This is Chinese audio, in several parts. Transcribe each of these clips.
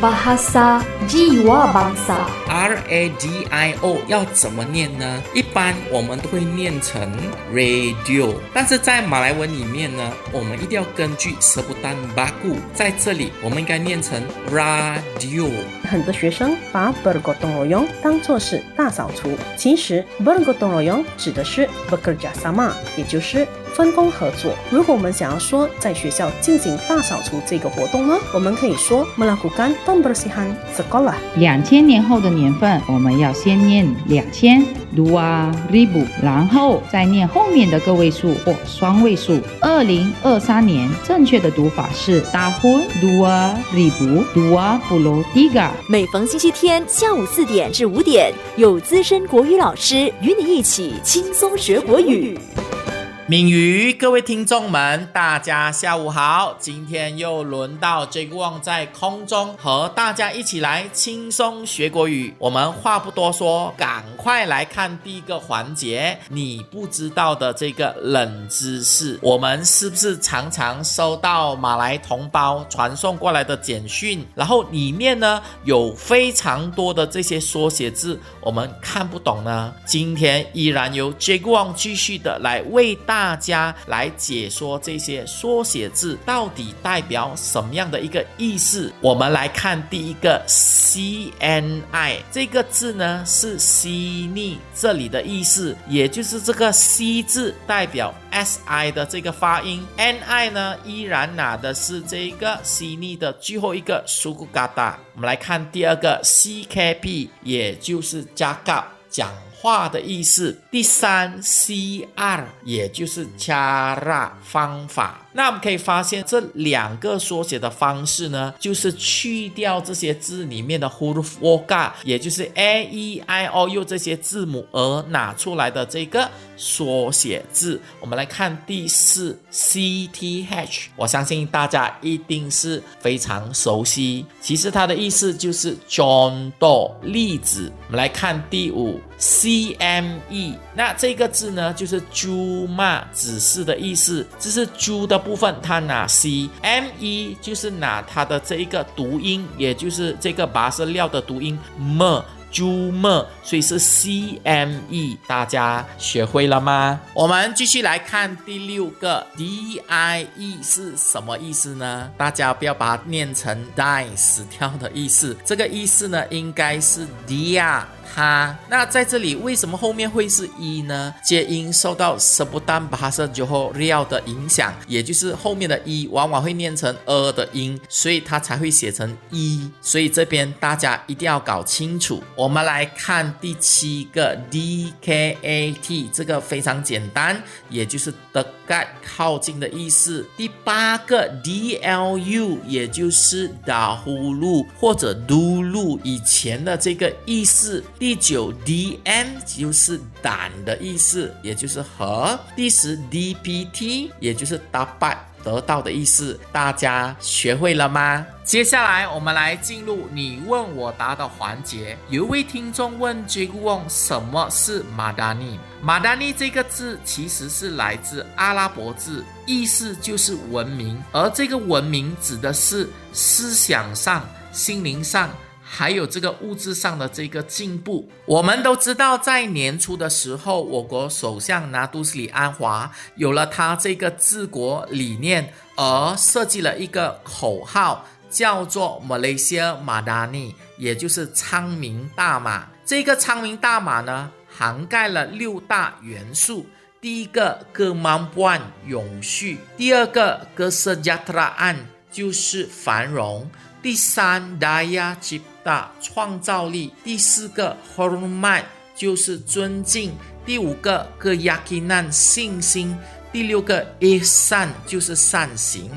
bahasa jiwa bangsa. R A D I O 要怎么念呢？一般我们都会念成 radio，但是在马来文里面呢，我们一定要根据 sebutan baku，在这里我们应该念成 radio。很多学生把 bergotong royong 当作是大扫除，其实 bergotong royong 指的是 bekerja sama，也就是分工合作。如果我们想要说在学校进行大扫除这个活动呢，我们可以说 melakukan pembersihan sekolah。两千年后的年份，我们要先念两千 dua ribu，然后再念后面的个位数或双位数。二零二三年正确的读法是 tahun dua ribu dua puluh tiga。每逢星期天下午四点至五点，有资深国语老师与你一起轻松学国语。闽语，各位听众们，大家下午好！今天又轮到 Jake Wong 在空中和大家一起来轻松学国语。我们话不多说，赶快来看第一个环节，你不知道的这个冷知识。我们是不是常常收到马来同胞传送过来的简讯，然后里面呢有非常多的这些缩写字，我们看不懂呢？今天依然由 Jake Wong 继续的来为大大家来解说这些缩写字到底代表什么样的一个意思？我们来看第一个 C N I 这个字呢，是悉尼这里的意思，也就是这个 C 字代表 S I 的这个发音，N I 呢依然拿的是这个悉尼的最后一个苏古嘎达。我们来看第二个 C K P，也就是加告讲。话的意思，第三 C R 也就是 cara 方法。那我们可以发现，这两个缩写的方式呢，就是去掉这些字里面的 huruf voga，也就是 a e i o u 这些字母而拿出来的这个缩写字。我们来看第四 c t h，我相信大家一定是非常熟悉。其实它的意思就是 John Doe 例子。我们来看第五 c m e，那这个字呢，就是猪骂指示的意思，这是猪的。部分它拿 c m e 就是拿它的这一个读音，也就是这个拔色料的读音 m 猪 m，所以是 c m e，大家学会了吗？我们继续来看第六个 d i e 是什么意思呢？大家不要把它念成 die 死掉的意思，这个意思呢应该是 dia。哈那在这里为什么后面会是一呢？皆因受到 subdan bahasa johor 的影响，也就是后面的一往往会念成呃的音，所以它才会写成一。所以这边大家一定要搞清楚。我们来看第七个 d k a t，这个非常简单，也就是的盖靠近的意思。第八个 d l u，也就是打呼噜或者嘟噜以前的这个意思。第第九 D M 就是胆的意思，也就是和。第十 D P T 也就是打败得到的意思，大家学会了吗？接下来我们来进入你问我答的环节。有一位听众问 Jake Wong 什么是马达尼？马达尼这个字其实是来自阿拉伯字，意思就是文明，而这个文明指的是思想上、心灵上。还有这个物质上的这个进步，我们都知道，在年初的时候，我国首相拿督斯里安华有了他这个治国理念，而设计了一个口号，叫做 Malaysia Madani，也就是昌明大马。这个昌明大马呢，涵盖了六大元素：第一个 Kemampuan 永续，第二个 Kesejahteraan 就是繁荣。第三，daya cipta 创造力；第四个，hormat 就是尊敬；第五个，keyakinan 信心；第六个，ihsan 就是善行。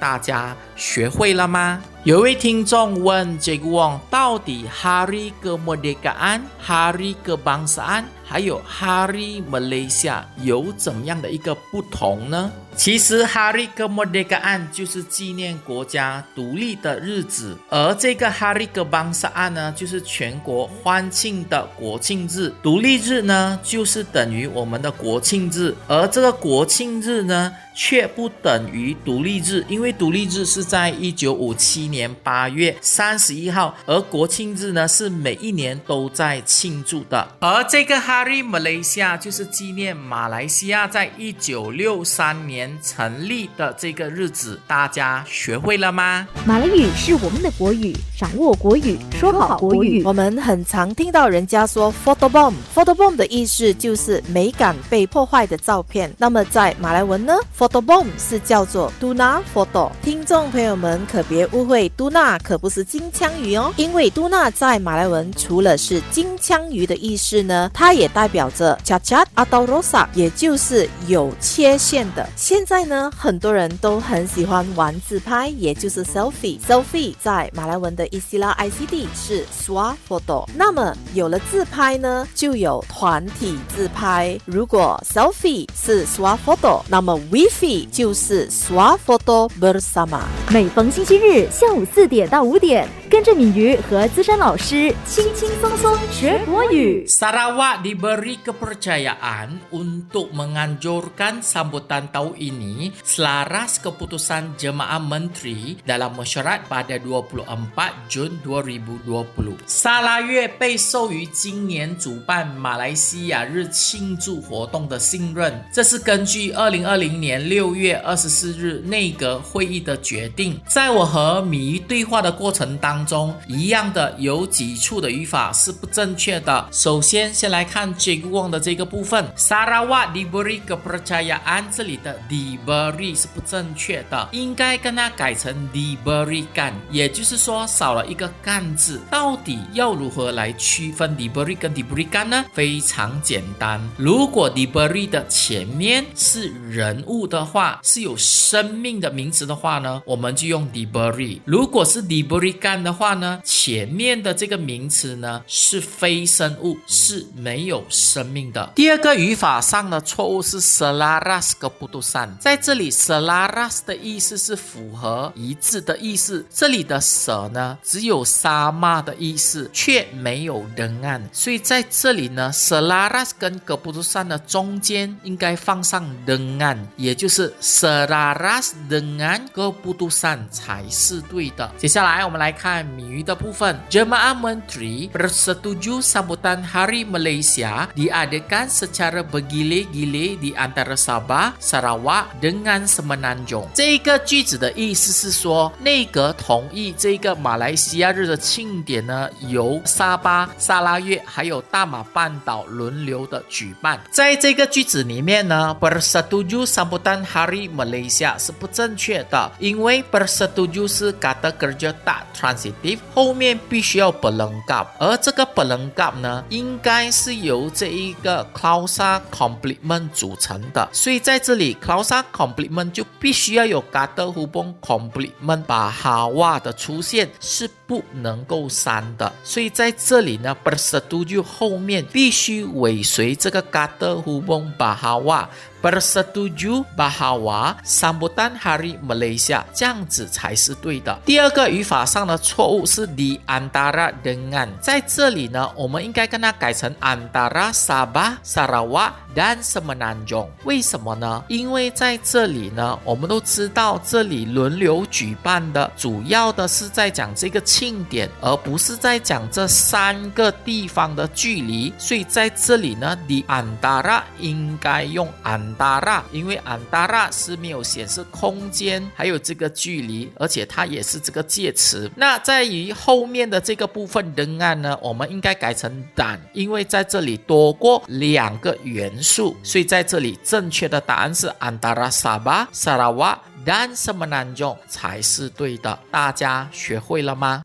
大家学会了吗？有位听众问这个王，到底 Hari Kemerdekaan、Hari Kebangsaan 还有 Hari Malaysia 有怎样的一个不同呢？其实 Hari Kemerdekaan 就是纪念国家独立的日子，而这个 Hari Kebangsaan 呢，就是全国欢庆的国庆日。独立日呢，就是等于我们的国庆日，而这个国庆日呢。却不等于独立日，因为独立日是在一九五七年八月三十一号，而国庆日呢是每一年都在庆祝的。而这个 Hari Malaysia 就是纪念马来西亚在一九六三年成立的这个日子，大家学会了吗？马来语是我们的国语，掌握国语，说好国语。我们很常听到人家说 photo bomb，photo bomb 的意思就是美感被破坏的照片。那么在马来文呢？photo bomb 是叫做 duna photo，听众朋友们可别误会，duna 可不是金枪鱼哦，因为 duna 在马来文除了是金枪鱼的意思呢，它也代表着 cacat atau rosak，也就是有切线的。现在呢，很多人都很喜欢玩自拍，也就是 selfie，selfie 在马来文的 istilah ICD 是 swa photo。那么有了自拍呢，就有团体自拍。如果 selfie 是 swa photo，那么 w i f i 就是 swafoto bersama。每逢星期日下午四点到五点，跟着敏瑜和资深老师轻轻松松学国语。Sarawak diberi kepercayaan untuk menganjurkan sambutan tahun ini selaras keputusan Jemaah Menteri dalam mesyuarat pada 24 Jun 2020. 沙拉越被授予今年主办马来西亚日庆祝活动的信任，这是根据2020年6月24日内阁会议的决定。在我和米对话的过程当中，中一样的有几处的语法是不正确的。首先，先来看 j i g w o n g 的这个部分，Sarawak diberi kepercayaan 这里的 diberi 是不正确的，应该跟它改成 diberikan，也就是说少了一个干字。到底要如何来区分 diberi 跟 diberikan 呢？非常简单，如果 diberi 的前面是人物的话，是有生命的名词的话呢，我们就用 diberi；如果是 diberikan 的话话呢，前面的这个名词呢是非生物，是没有生命的。第二个语法上的错误是 selaras keputusan，在这里 selaras 的意思是符合、一致的意思，这里的舍呢只有 sama 的意思，却没有 dengan，所以在这里呢 selaras 跟 keputusan 的中间应该放上 dengan，也就是 selaras dengan keputusan 才是对的。接下来我们来看 谜语的部分，Jemaah Menteri bersetuju sambutan Hari Malaysia diadakan secara bergile-gile di antara Sabah, Sarawak dengan Semenanjung。这个句子的意思是说，内阁同意这个马来西亚日的庆典呢，由沙巴、沙拉越还有大马半岛轮流的举办。在这个句子里面呢，bersetuju sambutan Hari Malaysia 是不正确的，因为 bersetuju 是 kata kerja tak transitif，后面必须要 berlengkap，而这个 berlengkap 呢，应该是由这一个 clausa complement 组成的，所以在这里 clausa complement 就必须要有 kata hubung complement bahawa 的出现，是不能够删的，所以在这里呢，bersetuju 后面必须尾随这个 kata hubung bahawa。Bersetuju bahawa sambutan Hari Malaysia 这样子才是对的。第二个语法上的错误是 di antara dengan，在这里呢，我们应该跟它改成 antara Sabah、Sarawak dan Semenanjung。为什么呢？因为在这里呢，我们都知道这里轮流举办的，主要的是在讲这个庆典，而不是在讲这三个地方的距离。所以在这里呢，di antara 应该用 an。达拉，因为安达拉是没有显示空间，还有这个距离，而且它也是这个介词。那在于后面的这个部分仍案呢，我们应该改成胆，因为在这里多过两个元素，所以在这里正确的答案是安达拉沙巴、沙拉瓦、dan semenanjung 才是对的。大家学会了吗？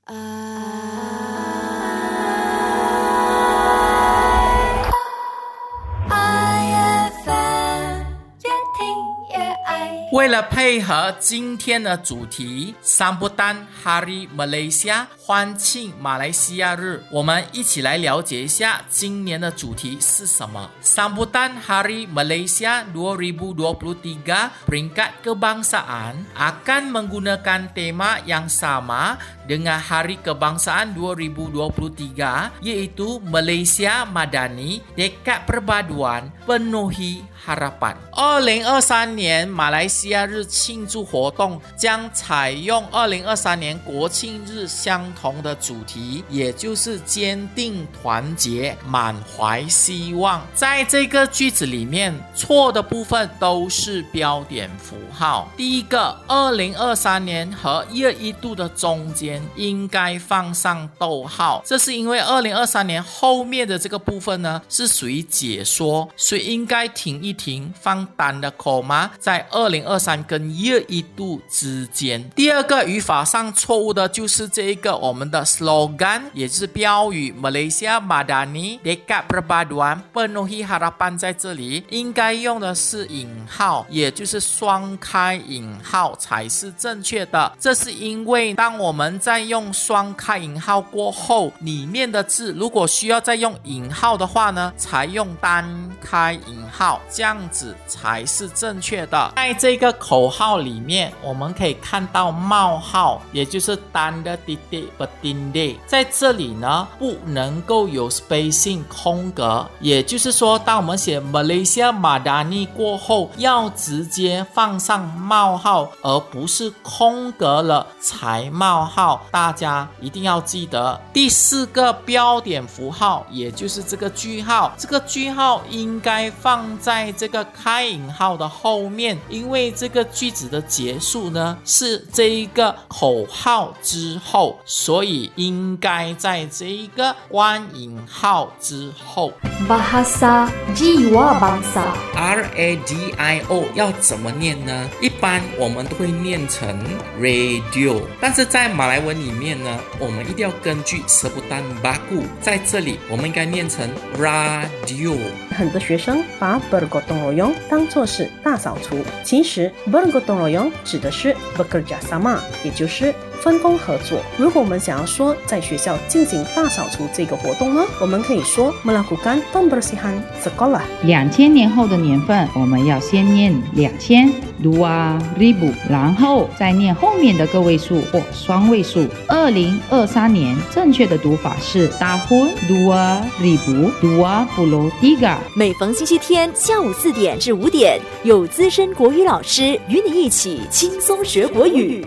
为了配合今天的主题 Sambutan Hari Malaysia 欢庆马来西亚日，我们一起来了解一下今年的主题是什么。Sambutan Hari Malaysia 2023 peringkat kebangsaan akan menggunakan tema yang sama dengan Hari Kebangsaan 2023 iaitu Malaysia Madani Dekat Perpaduan Penuhi Harapan。二零二三年马来西亚日庆祝活动将采用二零二三年国庆日相同的主题，也就是坚定团结，满怀希望。在这个句子里面，错的部分都是标点符号。第一个，二零二三年和一二一度的中间应该放上逗号，这是因为二零二三年后面的这个部分呢是属于解说，所以应该停一停，放单的口吗？在二零二三跟一一度之间。第二个语法上错误的就是这一个我们的 slogan，也就是标语 Malaysia Madani Dekat Perpaduan Penuhi Harapan，在这里应该用的是引号，也就是双开引号才是正确的。这是因为当我们在用双开引号过后，里面的字如果需要再用引号的话呢，才用单开引号，这样子才是正确的。在这个口号里面，我们可以看到冒号，也就是单的滴滴不丁的，在这里呢不能够有 spacing 空格，也就是说，当我们写 Malaysia Madani 过后，要直接放上冒号，而不是空格了才冒号。大家一定要记得第四个标点符号，也就是这个句号，这个句号应该放在这个开引号的后面，因为这个句子的结束呢是这一个口号之后，所以应该在这一个关引号之后。Bahasa Jiwa Bangsa R A D I O 要怎么念呢？一般我们都会念成 radio，但是在马来文里面呢，我们一定要根据 sebutan baku，在这里我们应该念成 radio。很多学生把 bergotong royong 当作是大扫除，其实 bergotong royong 指的是 bekerja sama，也就是分工合作。如果我们想要说在学校进行大扫除这个活动呢，我们可以说 melakukan pembersihan sekolah。两千年后的年份，我们要先念两千 dua ribu，然后再念后面的个位数或双位数。二零二三年正确的读法是 tahun dua ribu dua puluh tiga。每逢星期天下午四点至五点，有资深国语老师与你一起轻松学国语。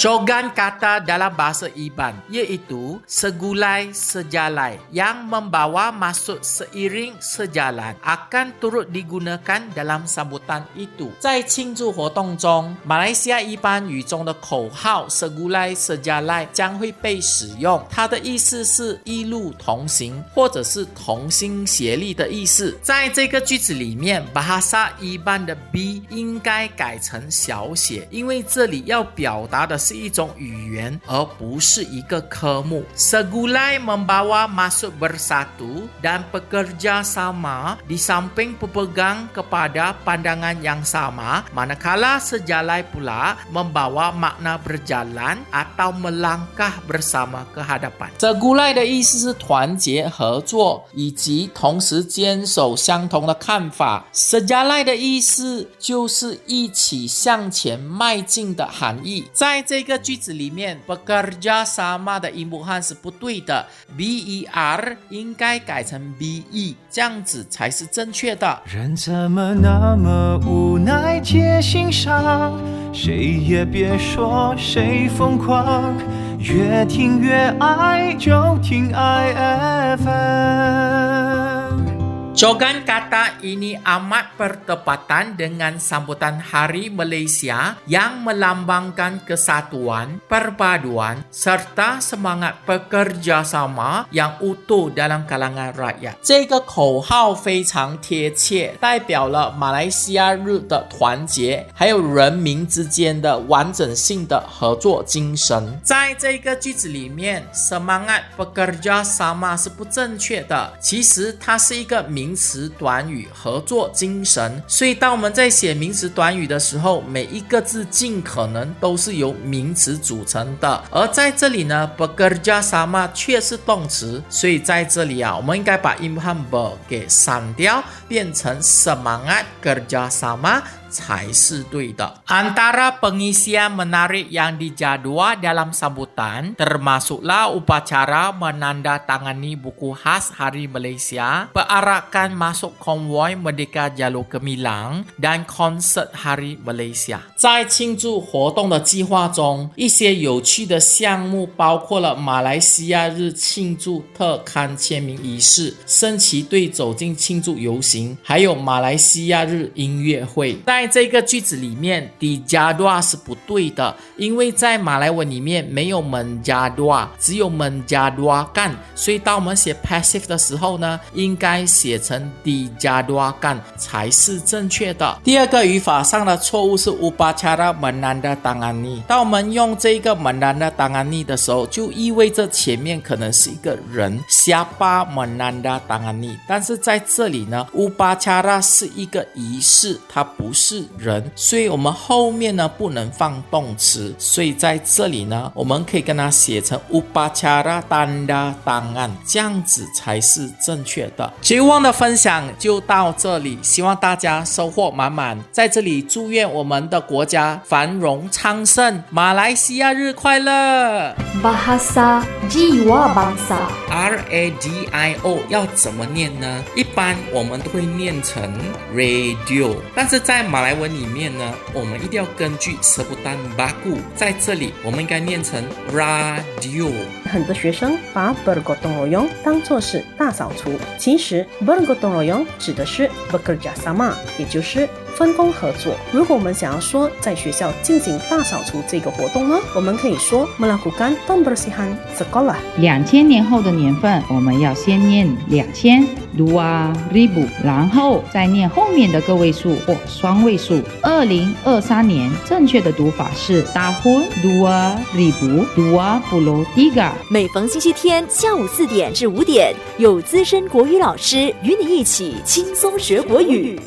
Jogan kata dalam bahasa Iban iaitu segulai sejalai yang membawa maksud seiring sejalan akan turut digunakan dalam sambutan itu。在庆祝活动中，马来西亚一般语中的口号 “segulai sejalai” 将会被使用，它的意思是一路同行，或者是同心协力的意思。在这个句子里面，bahasa Iban 的 b 应该改成小写，因为这里要表达的是一种语言，而不是一个科目。Segulai membawa maksud bersatu dan bekerja sama di samping berpegang kepada pandangan yang sama, manakala sejalai pula membawa makna berjalan atau melangkah bersama ke hadapan。Segulai 的意思是团结合作，以及同时坚守相同的看法。Sejalai 的意思就是一起向前迈进的含义。在这 个句子里面，bekerja sama 的音不汉是不对的，b e r 应该改成 b e，这样子才是正确的。人怎么那么无奈，皆心伤，谁也别说谁疯狂，越听越爱，就听爱 FM。Jogan kata ini amat bertepatan dengan sambutan Hari Malaysia yang melambangkan kesatuan, perpaduan serta semangat bekerja sama yang utuh dalam kalangan rakyat。这个口号非常贴切，代表了马来西亚日的团结，还有人民之间的完整性的合作精神。在这个句子里面，semangat bekerja sama 是不正确的，其实它是一个名。 名词短语合作精神，所以当我们在写名词短语的时候，每一个字尽可能都是由名词组成的。而在这里呢，bekerja sama 却是动词，所以在这里啊，我们应该把 imham ber 给删掉，变成 semangat kerja sama。才是对的。Antara pengisian menarik yang dijadual dalam sambutan termasuklah upacara menandatangani buku khas Hari Malaysia, perarakan masuk konvoi Merdeka Jalur Gemilang dan konsert Hari Malaysia。在庆祝活动的计划中，一些有趣的项目包括了马来西亚日庆祝特刊签名仪式、升旗队走进庆祝游行，还有马来西亚日音乐会。在这个句子里面，di jadwa 是不对的，因为在马来文里面没有 menjadwa，只有 menjadwa 干，所以当我们写 passive 的时候呢，应该写成 di jadwa 干才是正确的。第二个语法上的错误是 upacara menandatangani。当我们用这个 menandatangani 的时候，就意味着前面可能是一个人，siapa menandatangani。但是在这里呢，upacara 是一个仪式，它不是。是人，所以我们后面呢不能放动词，所以在这里呢，我们可以跟它写成 upacara tanda tangan，这样子才是正确的。绝望的分享就到这里，希望大家收获满满。在这里祝愿我们的国家繁荣昌盛，马来西亚日快乐。Bahasa Jiwa Bangsa R A D I O 要怎么念呢？一般我们都会念成 radio，但是在马来文里面呢，我们一定要根据舌不丹巴固，在这里我们应该念成 radio。很多学生把 bergo donoong 当作是大扫除，其实 bergo donoong 指的是 bekerja sama，也就是分工合作。如果我们想要说在学校进行大扫除这个活动呢，我们可以说 melakukan pembersihan sekolah。两千年后的年份，我们要先念两千 dua ribu，然后再念后面的个位数或双位数。二零二三年正确的读法是 tahun dua ribu dua puluh tiga。每逢星期天下午四点至五点，有资深国语老师与你一起轻松学国语。